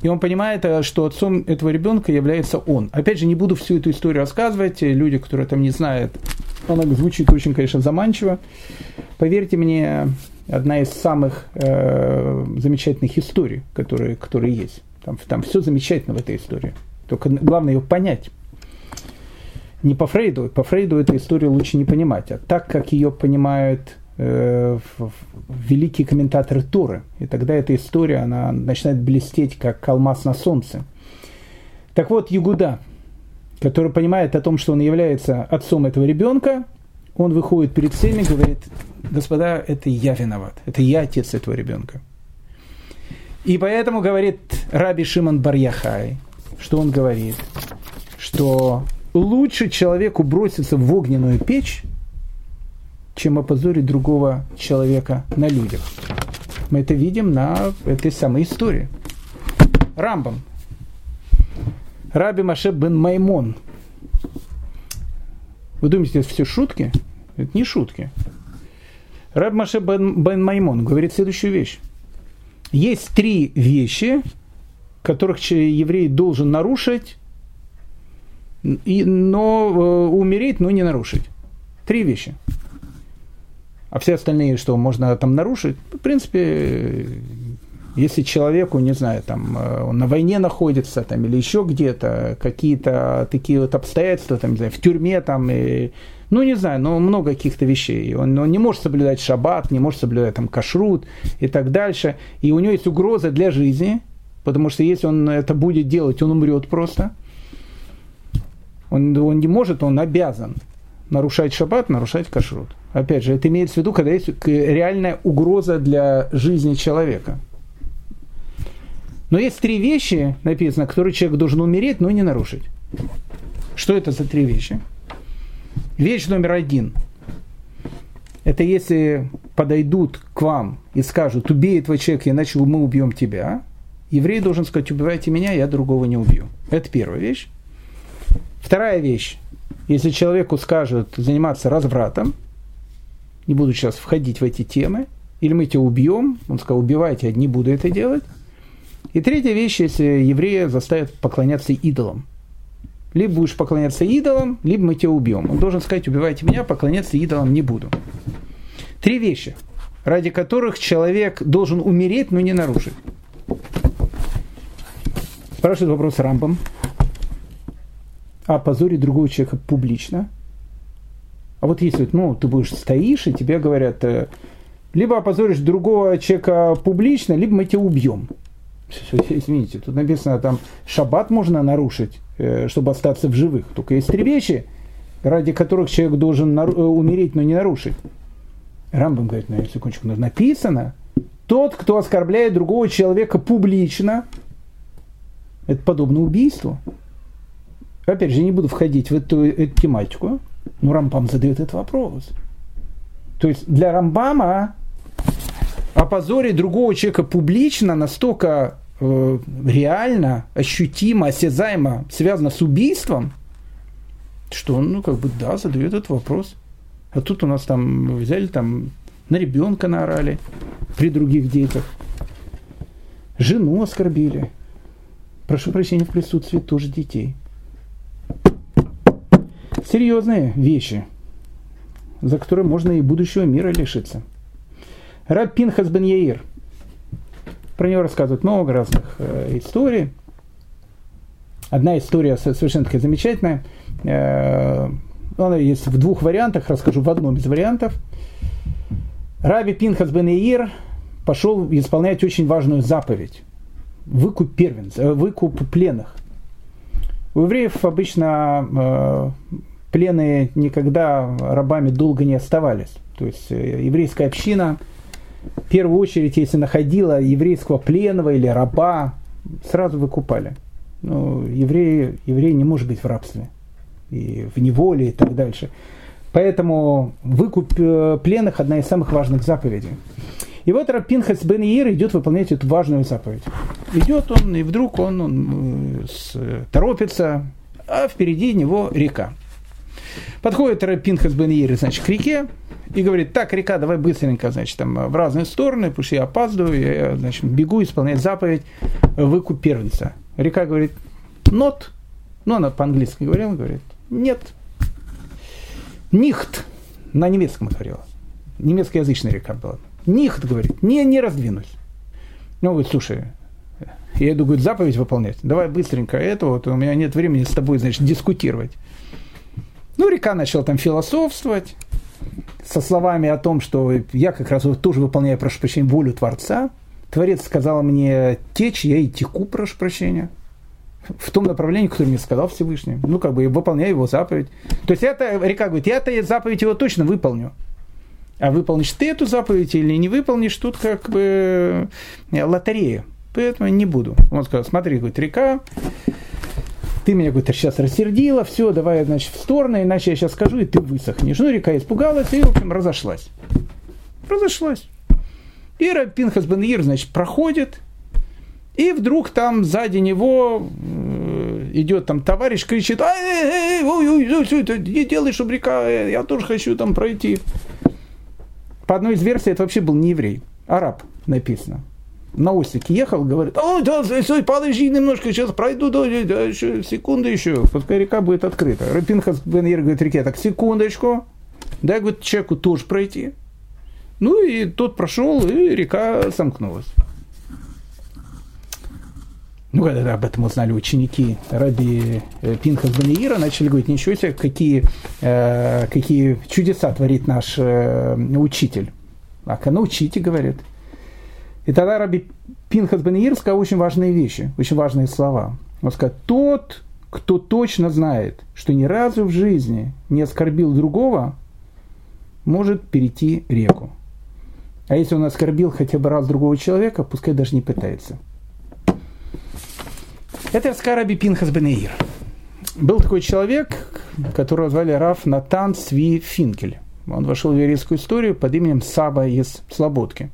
И он понимает, э, что отцом этого ребенка является он. Опять же, не буду всю эту историю рассказывать. Люди, которые там не знают, она звучит очень, конечно, заманчиво. Поверьте мне, одна из самых э, замечательных историй, которые, которые есть. Там, там все замечательно в этой истории. Только главное ее понять. Не по Фрейду. По Фрейду эту историю лучше не понимать. А так, как ее понимают э, великие комментаторы Торы. И тогда эта история, она начинает блестеть, как алмаз на солнце. Так вот, Югуда, который понимает о том, что он является отцом этого ребенка, он выходит перед всеми и говорит, господа, это я виноват, это я отец этого ребенка. И поэтому говорит Раби Шимон Барьяхай, что он говорит, что лучше человеку броситься в огненную печь, чем опозорить другого человека на людях. Мы это видим на этой самой истории. Рамбам. Раби Маше бен Маймон. Вы думаете, это все шутки? Это не шутки. Раб Маше бен, бен Маймон говорит следующую вещь. Есть три вещи, которых еврей должен нарушить, и, но э, умереть, но не нарушить. Три вещи. А все остальные, что можно там нарушить, в принципе, если человеку, не знаю, там, э, он на войне находится, там, или еще где-то, какие-то такие вот обстоятельства, там, не знаю, в тюрьме, там, и, ну, не знаю, но много каких-то вещей. Он, он не может соблюдать шаббат, не может соблюдать там кашрут и так дальше. И у него есть угроза для жизни, потому что если он это будет делать, он умрет просто. Он, он не может, он обязан нарушать шаббат, нарушать кашрут. Опять же, это имеется в виду, когда есть реальная угроза для жизни человека. Но есть три вещи, написано, которые человек должен умереть, но не нарушить. Что это за три вещи? Вещь номер один. Это если подойдут к вам и скажут, убей этого человека, иначе мы убьем тебя. Еврей должен сказать, убивайте меня, я другого не убью. Это первая вещь. Вторая вещь. Если человеку скажут заниматься развратом, не буду сейчас входить в эти темы, или мы тебя убьем, он сказал, убивайте, я не буду это делать. И третья вещь, если еврея заставят поклоняться идолам. Либо будешь поклоняться идолам, либо мы тебя убьем. Он должен сказать, убивайте меня, поклоняться идолам не буду. Три вещи, ради которых человек должен умереть, но не нарушить. Спрашивает вопрос Рамбом. А позорить другого человека публично? А вот если ну, ты будешь стоишь, и тебе говорят, э, либо опозоришь другого человека публично, либо мы тебя убьем. Извините, тут написано, там шаббат можно нарушить, э, чтобы остаться в живых. Только есть три вещи, ради которых человек должен э, умереть, но не нарушить. Рамбам говорит, на секундочку, написано, тот, кто оскорбляет другого человека публично, это подобно убийству. Опять же, не буду входить в эту, эту тематику, но Рамбам задает этот вопрос. То есть для Рамбама опозорить другого человека публично настолько э, реально, ощутимо, осязаемо связано с убийством, что он, ну, как бы, да, задает этот вопрос. А тут у нас там взяли там на ребенка наорали при других детях. Жену оскорбили. Прошу прощения в присутствии тоже детей. Серьезные вещи, за которые можно и будущего мира лишиться. Раб Пинхас бен Яир. Про него рассказывают много разных э, историй. Одна история совершенно такая замечательная. Э, она есть в двух вариантах, расскажу в одном из вариантов. Раби Пинхас бен Яир пошел исполнять очень важную заповедь. Выкуп первенцев, э, выкуп пленных. У евреев обычно э, пленные никогда рабами долго не оставались. То есть э, еврейская община, в первую очередь, если находила еврейского пленного или раба, сразу выкупали. Ну, еврей, еврей не может быть в рабстве и в неволе и так дальше. Поэтому выкуп пленных – одна из самых важных заповедей. И вот Рапинхас бен Иир идет выполнять эту важную заповедь. Идет он, и вдруг он, он с, торопится, а впереди него река. Подходит Рапинхас бен значит, к реке, и говорит, так, река, давай быстренько, значит, там в разные стороны, потому что я опаздываю, я, значит, бегу исполнять заповедь, выкуп первенца. Река говорит, not, ну, она по-английски говорила, говорит, нет, нихт, на немецком говорила, немецкоязычная река была. Нихт, говорит, не, не раздвинусь. Ну, говорит, слушай, я иду, говорит, заповедь выполнять. Давай быстренько это, вот у меня нет времени с тобой, значит, дискутировать. Ну, река начала там философствовать со словами о том, что я как раз тоже выполняю, прошу прощения, волю Творца. Творец сказал мне течь, я и теку, прошу прощения. В том направлении, которое мне сказал Всевышний. Ну, как бы, я выполняю его заповедь. То есть, это, река говорит, я-то заповедь его точно выполню. А выполнишь ты эту заповедь или не выполнишь, тут как бы э, лотерея. Поэтому не буду. Он сказал, смотри, говорит, река, ты меня, говорит, сейчас рассердила, все, давай, значит, в сторону, иначе я сейчас скажу, и ты высохнешь. Ну, река испугалась и, в общем, разошлась. Разошлась. И Пинхас Бен значит, проходит, и вдруг там сзади него э, идет там товарищ, кричит, эй, эй, эй, ой, ой, ой, ой, не делай, чтобы река, э, я тоже хочу там пройти по одной из версий, это вообще был не еврей, араб написано. На осике ехал, говорит, о, да, стой, подожди немножко, сейчас пройду, да, да, еще, секунду еще, пускай река будет открыта. Рапинхас Бен говорит реке, так, секундочку, дай, говорит, человеку тоже пройти. Ну и тот прошел, и река сомкнулась. Ну, когда об этом узнали ученики Раби э, Пинхас Баниира, начали говорить, ничего себе, какие, э, какие чудеса творит наш э, учитель. А научите, говорит. И тогда Раби Пинхас Баниир сказал очень важные вещи, очень важные слова. Он сказал, тот, кто точно знает, что ни разу в жизни не оскорбил другого, может перейти реку. А если он оскорбил хотя бы раз другого человека, пускай даже не пытается – это Раскараби Пинхас Бенеир. Был такой человек, которого звали Раф Натан Сви Финкель. Он вошел в еврейскую историю под именем Саба из Слободки.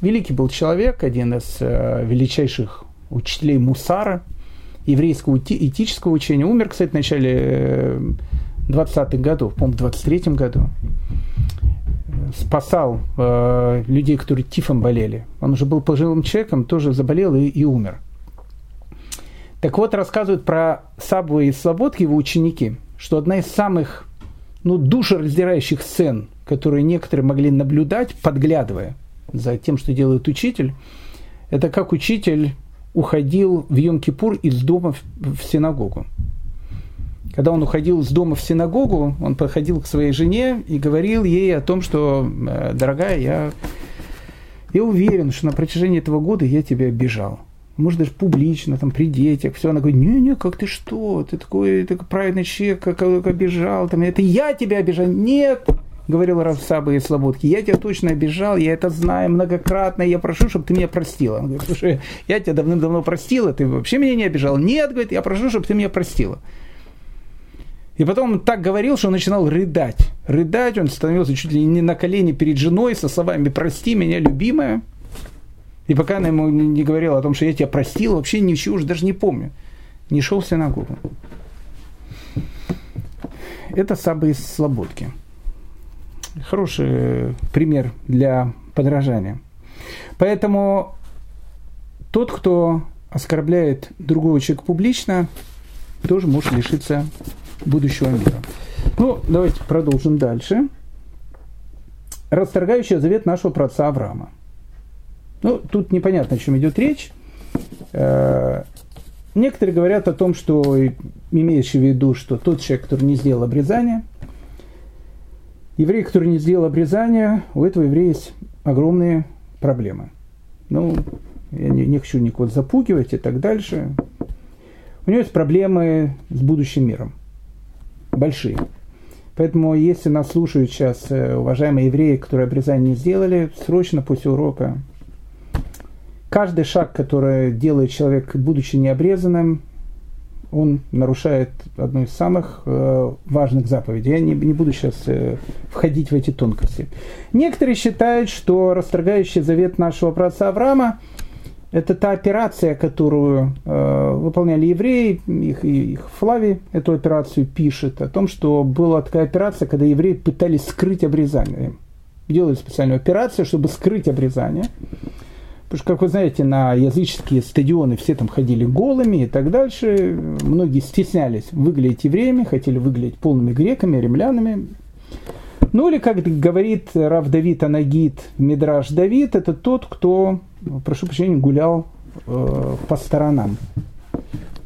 Великий был человек, один из э, величайших учителей Мусара, еврейского этического учения. Умер, кстати, в начале 20-х э, годов, по-моему, в 23-м году. Спасал э, людей, которые тифом болели. Он уже был пожилым человеком, тоже заболел и, и умер. Так вот, рассказывают про Сабву и Слободки, его ученики, что одна из самых ну, душераздирающих сцен, которые некоторые могли наблюдать, подглядывая за тем, что делает учитель, это как учитель уходил в Йом-Кипур из дома в синагогу. Когда он уходил из дома в синагогу, он подходил к своей жене и говорил ей о том, что, «Э, дорогая, я, я уверен, что на протяжении этого года я тебя обижал. Может даже публично, там, при детях, все, она говорит, не-не, как ты что, ты такой, такой праведный человек, как, как обижал, там, это я тебя обижал, нет, говорил Равсаба из Слободки, я тебя точно обижал, я это знаю многократно, я прошу, чтобы ты меня простила. Он говорит, слушай, я тебя давным-давно простила, ты вообще меня не обижал. Нет, говорит, я прошу, чтобы ты меня простила. И потом он так говорил, что он начинал рыдать. Рыдать, он становился чуть ли не на колени перед женой со словами «Прости меня, любимая». И пока она ему не говорила о том, что я тебя простил, вообще ничего уже даже не помню. Не шел в синагогу. Это Саба из Слободки. Хороший пример для подражания. Поэтому тот, кто оскорбляет другого человека публично, тоже может лишиться будущего мира. Ну, давайте продолжим дальше. Расторгающий завет нашего праотца Авраама. Ну, тут непонятно, о чем идет речь. Э, некоторые говорят о том, что имеющий в виду, что тот человек, который не сделал обрезание, еврей, который не сделал обрезание, у этого еврея есть огромные проблемы. Ну, я не, не хочу никого запугивать и так дальше. У него есть проблемы с будущим миром. Большие. Поэтому, если нас слушают сейчас э, уважаемые евреи, которые обрезание не сделали, срочно после урока каждый шаг, который делает человек, будучи необрезанным, он нарушает одну из самых э, важных заповедей. Я не, не буду сейчас э, входить в эти тонкости. Некоторые считают, что расторгающий завет нашего праца Авраама это та операция, которую э, выполняли евреи, их, их Флави эту операцию пишет, о том, что была такая операция, когда евреи пытались скрыть обрезание. Делали специальную операцию, чтобы скрыть обрезание. Потому что, как вы знаете, на языческие стадионы все там ходили голыми и так дальше. Многие стеснялись выглядеть евреями, хотели выглядеть полными греками, римлянами. Ну или, как говорит Рав Давид Анагит, Мидраш Давид, это тот, кто, прошу прощения, гулял э, по сторонам.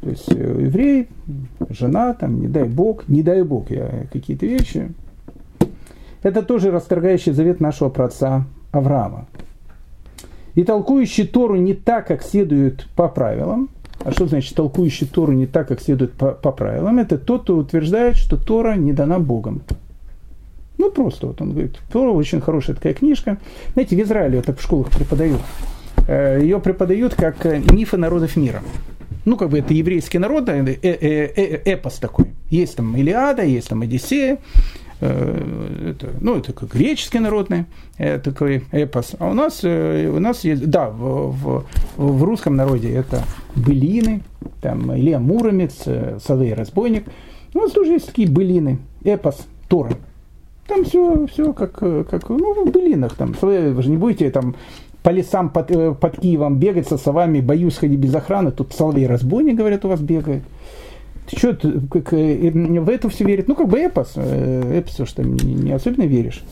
То есть э, еврей, жена, там, не дай бог, не дай бог, я какие-то вещи. Это тоже расторгающий завет нашего праотца Авраама и толкующий Тору не так, как следует по правилам, а что значит толкующий Тору не так, как следует по, по правилам? Это тот, кто утверждает, что Тора не дана Богом. Ну, просто вот он говорит, Тора очень хорошая такая книжка. Знаете, в Израиле вот так в школах преподают. Э, Ее преподают как э, мифы народов мира. Ну, как бы это еврейский народ, э, эпос такой. Есть там Илиада, есть там Одиссея, Э, это, ну, это как греческий народный э, такой эпос. А у нас, э, у нас есть, да, в, в, в русском народе это былины, там Илья Муромец, Соловей Разбойник. У нас тоже есть такие былины, эпос, Тора. Там все, все как, как ну, в былинах. Там, вы же не будете там по лесам под, под Киевом бегать со совами, боюсь ходить без охраны. Тут Соловей Разбойник, говорят, у вас бегает. Что, как, э, в это все верит? Ну, как бы эпос. Э, эпос, что не, не особенно веришь.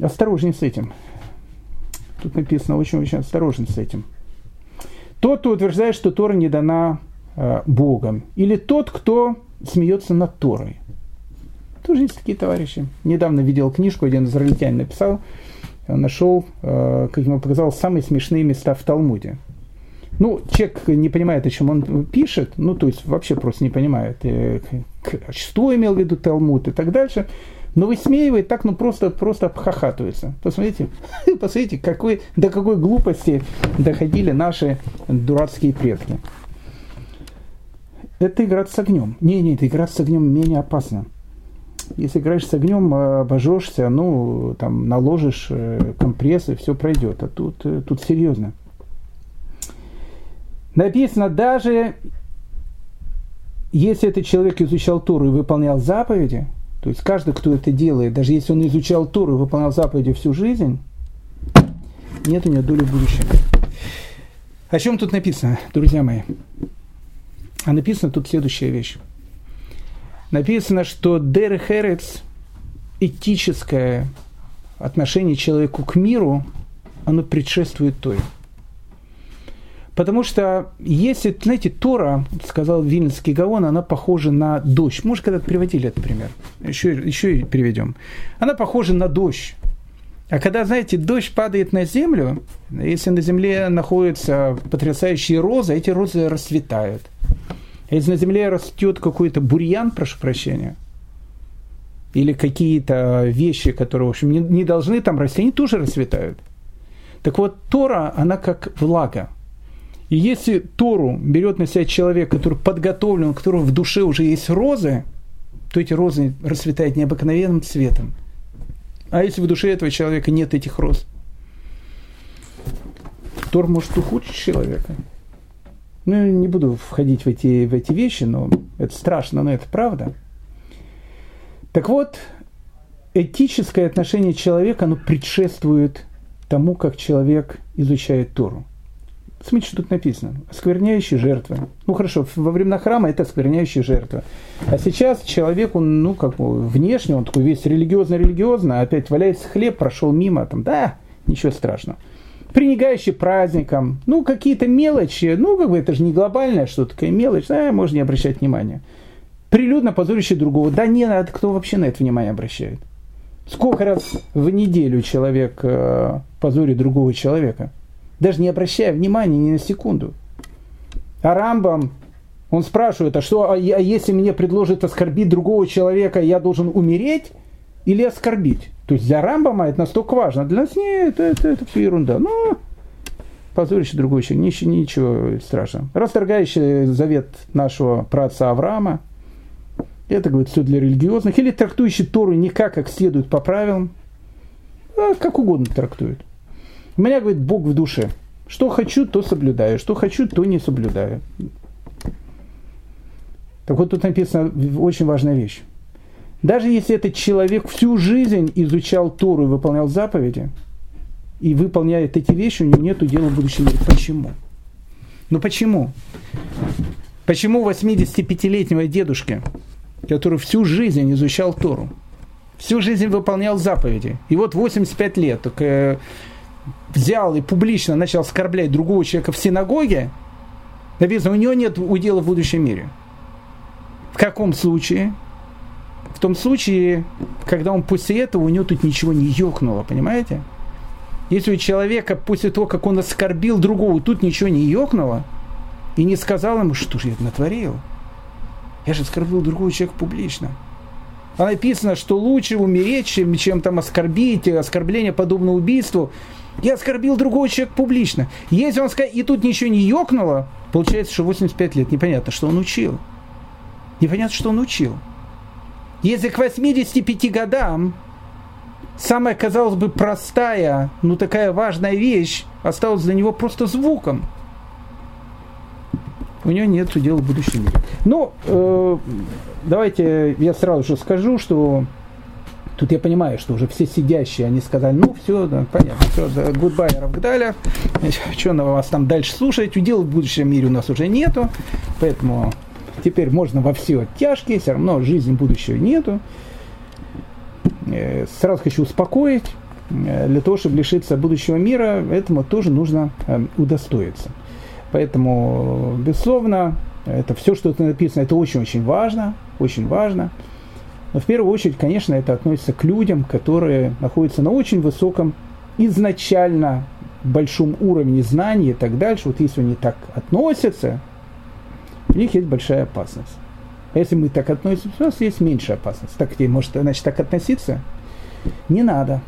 Осторожней с этим. Тут написано очень-очень осторожно с этим. Тот, кто утверждает, что Тора не дана э, Богом. Или тот, кто смеется над Торой. Тоже есть такие товарищи. Недавно видел книжку, один израильтянин написал, он нашел, э, как ему показалось, самые смешные места в Талмуде. Ну, человек не понимает, о чем он пишет, ну, то есть вообще просто не понимает, э, что имел в виду Талмуд и так дальше, но высмеивает так, ну, просто, просто обхахатывается. Посмотрите, посмотрите, какой, до какой глупости доходили наши дурацкие предки. Это играть с огнем. Не, не, это играть с огнем менее опасно. Если играешь с огнем, э, обожжешься, ну, там, наложишь э, компресс, и все пройдет. А тут, тут серьезно написано, даже если этот человек изучал Туру и выполнял заповеди, то есть каждый, кто это делает, даже если он изучал Туру и выполнял заповеди всю жизнь, нет у него доли будущего. О чем тут написано, друзья мои? А написано тут следующая вещь. Написано, что Дер Херец, этическое отношение человеку к миру, оно предшествует той. Потому что если, знаете, Тора, сказал Вильнинский Гаон, она похожа на дождь. Может, когда приводили этот пример. Еще, еще и приведем. Она похожа на дождь. А когда, знаете, дождь падает на землю, если на земле находятся потрясающие розы, эти розы расцветают. А если на земле растет какой-то бурьян, прошу прощения, или какие-то вещи, которые, в общем, не, не должны там расти, они тоже расцветают. Так вот, Тора, она как влага. И если Тору берет на себя человек, который подготовлен, у которого в душе уже есть розы, то эти розы расцветают необыкновенным цветом. А если в душе этого человека нет этих роз? Тор может ухудшить человека. Ну, не буду входить в эти, в эти вещи, но это страшно, но это правда. Так вот, этическое отношение человека, оно предшествует тому, как человек изучает Тору. Смотрите, что тут написано. Оскверняющие жертвы. Ну хорошо, во времена храма это оскверняющие жертвы. А сейчас человек, он, ну как внешне, он такой весь религиозно-религиозно, опять валяется хлеб, прошел мимо, там, да, ничего страшного. Пренегающий праздником, ну какие-то мелочи, ну как бы это же не глобальное что-то, такая мелочь, да, можно не обращать внимания. Прилюдно позорящий другого, да не надо, кто вообще на это внимание обращает? Сколько раз в неделю человек э, позорит другого человека? Даже не обращая внимания ни на секунду. А Рамбам, он спрашивает, а что, а, а если мне предложат оскорбить другого человека, я должен умереть или оскорбить? То есть для Рамбама это настолько важно, для нас нет, это, это, все ерунда. Но позорище другой человек, ничего, ничего страшного. Расторгающий завет нашего праца Авраама, это, говорит, все для религиозных, или трактующий Тору никак, как следует по правилам, а как угодно трактует. У меня, говорит, Бог в душе. Что хочу, то соблюдаю. Что хочу, то не соблюдаю. Так вот тут написана очень важная вещь. Даже если этот человек всю жизнь изучал Тору и выполнял заповеди, и выполняет эти вещи, у него нет дела в будущем. Почему? Ну почему? Почему 85-летнего дедушки, который всю жизнь изучал Тору, всю жизнь выполнял заповеди, и вот 85 лет, так, э, взял и публично начал оскорблять другого человека в синагоге, написано, у него нет удела в будущем мире. В каком случае? В том случае, когда он после этого, у него тут ничего не ёкнуло, понимаете? Если у человека после того, как он оскорбил другого, тут ничего не ёкнуло, и не сказал ему, что же я натворил? Я же оскорбил другого человека публично. А написано, что лучше умереть, чем, чем там оскорбить, оскорбление подобно убийству. Я оскорбил другого человека публично. Если он скажет, и тут ничего не ёкнуло, получается, что 85 лет. Непонятно, что он учил. Непонятно, что он учил. Если к 85 годам самая, казалось бы, простая, ну такая важная вещь осталась для него просто звуком, у него нет дела в будущем мире. Ну, э, давайте я сразу же скажу, что Тут я понимаю, что уже все сидящие, они сказали, ну все, да, понятно, все, да, goodbye, Равгдаля, что на вас там дальше слушать, удел в будущем мире у нас уже нету, поэтому теперь можно во все тяжкие, все равно жизни будущего нету. Э, сразу хочу успокоить, э, для того, чтобы лишиться будущего мира, этому тоже нужно э, удостоиться. Поэтому, безусловно, это все, что написано, это очень-очень важно, очень важно. Но в первую очередь, конечно, это относится к людям, которые находятся на очень высоком, изначально большом уровне знаний и так дальше. Вот если они так относятся, у них есть большая опасность. А если мы так относимся, у нас есть меньшая опасность. Так тебе может, значит, так относиться? Не надо.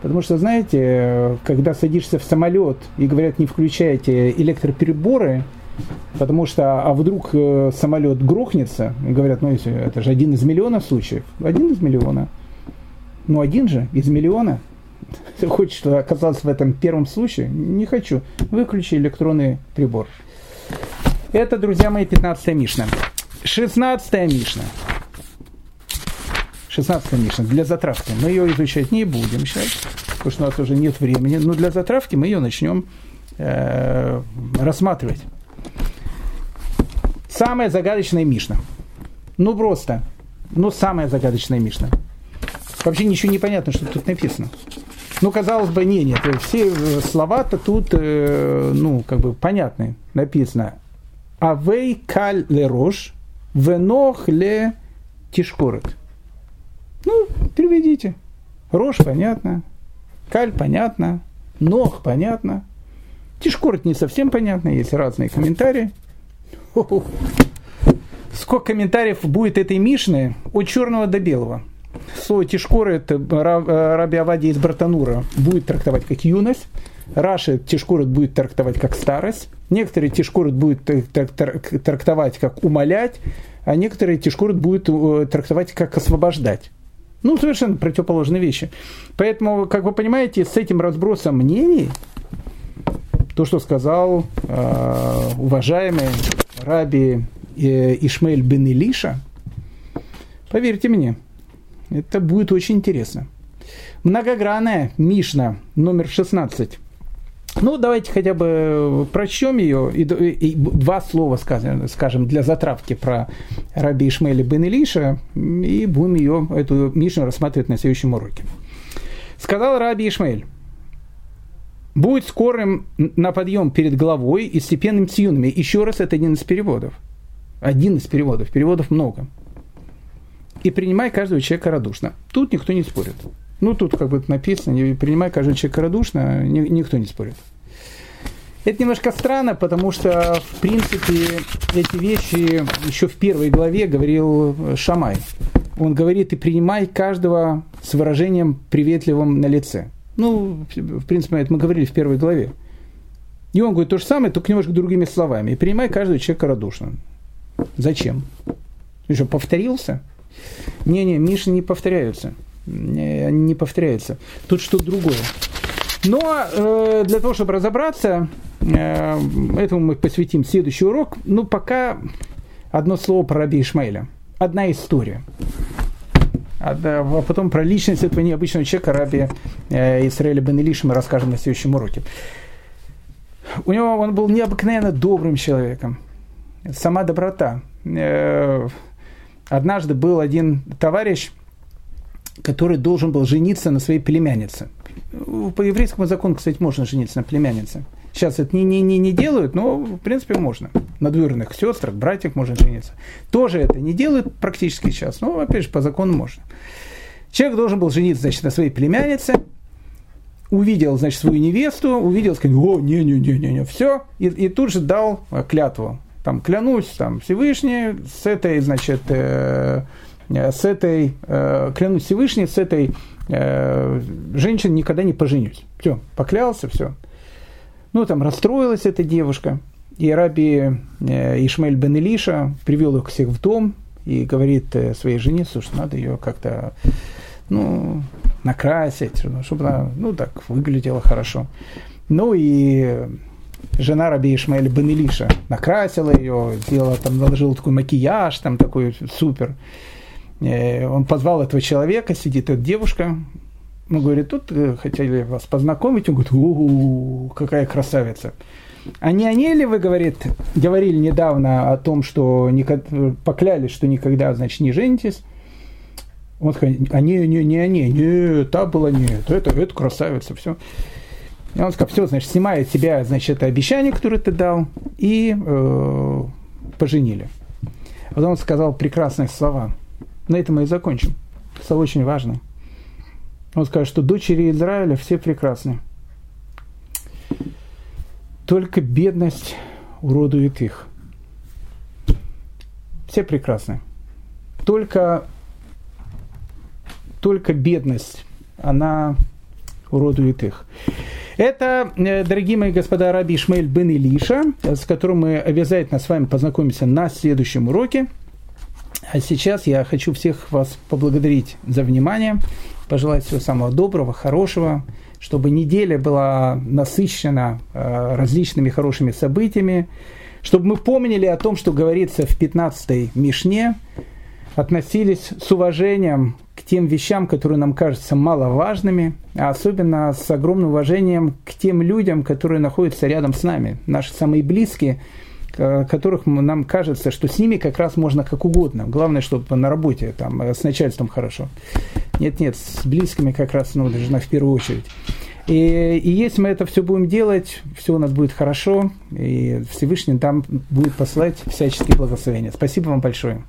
Потому что, знаете, когда садишься в самолет и говорят, не включайте электропереборы, Потому что, а вдруг э, самолет грохнется, и говорят, ну это же один из миллиона случаев. Один из миллиона. Ну один же из миллиона. Ты хочешь оказаться в этом первом случае? Не хочу. Выключи электронный прибор. Это, друзья мои, 15 Мишна. 16 Мишна. 16 Мишна. Для затравки. Мы ее изучать не будем сейчас, потому что у нас уже нет времени. Но для затравки мы ее начнем э, рассматривать. Самая загадочная Мишна. Ну просто. Ну самая загадочная Мишна. Вообще ничего не понятно, что тут написано. Ну, казалось бы, не, нет, все слова-то тут, э, ну, как бы понятны. Написано «Авей каль ле рош, венох ле тишкорет». Ну, переведите. Рожь понятно, каль понятно, ног понятно. Тишкорет не совсем понятно, есть разные комментарии. Сколько комментариев будет этой Мишны от черного до белого. слово Тишкорет Раби Авади из Братанура будет трактовать как юность, Раши Тишкурат будет трактовать как старость, некоторые Тишкурат будет трактовать как умолять, а некоторые Тишкурат будет э, трактовать как освобождать. Ну, совершенно противоположные вещи. Поэтому, как вы понимаете, с этим разбросом мнений, то, что сказал э, уважаемый раби э, Ишмаэль бен Илиша, поверьте мне, это будет очень интересно. Многогранная Мишна номер 16. Ну, давайте хотя бы прочтем ее, и, и, два слова скажем, скажем для затравки про раби Ишмаэля бен Илиша, и будем ее, эту Мишну рассматривать на следующем уроке. Сказал раби Ишмаэль, будет скорым на подъем перед головой и степенным тюнами. Еще раз, это один из переводов. Один из переводов. Переводов много и принимай каждого человека радушно. Тут никто не спорит. Ну, тут как бы написано, принимай каждого человека радушно, никто не спорит. Это немножко странно, потому что, в принципе, эти вещи еще в первой главе говорил Шамай. Он говорит, и принимай каждого с выражением приветливым на лице. Ну, в принципе, это мы говорили в первой главе. И он говорит то же самое, только немножко другими словами. И принимай каждого человека радушно. Зачем? Ты что, повторился? Не-не, Миши не повторяются. Они не повторяются. Тут что-то другое. Но э, для того, чтобы разобраться, э, этому мы посвятим следующий урок. Ну, пока одно слово про Раби Ишмаэля. Одна история. А, а потом про личность этого необычного человека Раби э, Исраэля Бен Илиша мы расскажем на следующем уроке. У него он был необыкновенно добрым человеком. Сама доброта. Э, однажды был один товарищ, который должен был жениться на своей племяннице. По еврейскому закону, кстати, можно жениться на племяннице. Сейчас это не, не, не, не делают, но в принципе можно. На двоюродных сестрах, братьях можно жениться. Тоже это не делают практически сейчас, но опять же по закону можно. Человек должен был жениться, значит, на своей племяннице, увидел, значит, свою невесту, увидел, сказал, о, не-не-не-не-не, все, и, и тут же дал клятву там, клянусь, там, Всевышний, с этой, значит, э, с этой, э, клянусь Всевышний, с этой э, женщиной никогда не поженюсь. Все, поклялся, все. Ну, там расстроилась эта девушка, и раби э, Ишмаэль бен Илиша привел их всех в дом и говорит э, своей жене, слушай, надо ее как-то, ну, накрасить, чтобы она, ну, так, выглядела хорошо. Ну, и жена Раби Ишмаэля бен Илиша накрасила ее, сделала, там, наложила такой макияж, там такой супер. Э, он позвал этого человека, сидит эта девушка, ну, говорит, тут э, хотели вас познакомить. Он говорит, у какая красавица. А не о ней ли вы, говорит, говорили недавно о том, что поклялись, что никогда, значит, не женитесь? Он сказал, а не, не, не о ней, не, та была не, это, это красавица, все. И он сказал, все, значит, снимает себя, значит, это обещание, которое ты дал, и э, поженили. Потом он сказал прекрасные слова. На этом мы и закончим. Это очень важно. Он сказал, что дочери Израиля все прекрасны. Только бедность уродует их. Все прекрасны. Только, только бедность, она уродует их. Это, э, дорогие мои господа, Раби Ишмаэль бен Илиша, с которым мы обязательно с вами познакомимся на следующем уроке. А сейчас я хочу всех вас поблагодарить за внимание, пожелать всего самого доброго, хорошего, чтобы неделя была насыщена э, различными хорошими событиями, чтобы мы помнили о том, что говорится в 15-й Мишне, относились с уважением к тем вещам, которые нам кажутся маловажными, а особенно с огромным уважением к тем людям, которые находятся рядом с нами, наши самые близкие, которых нам кажется, что с ними как раз можно как угодно. Главное, чтобы на работе, там, с начальством хорошо. Нет-нет, с близкими как раз ну, должна в первую очередь. И, и если мы это все будем делать, все у нас будет хорошо, и Всевышний там будет посылать всяческие благословения. Спасибо вам большое.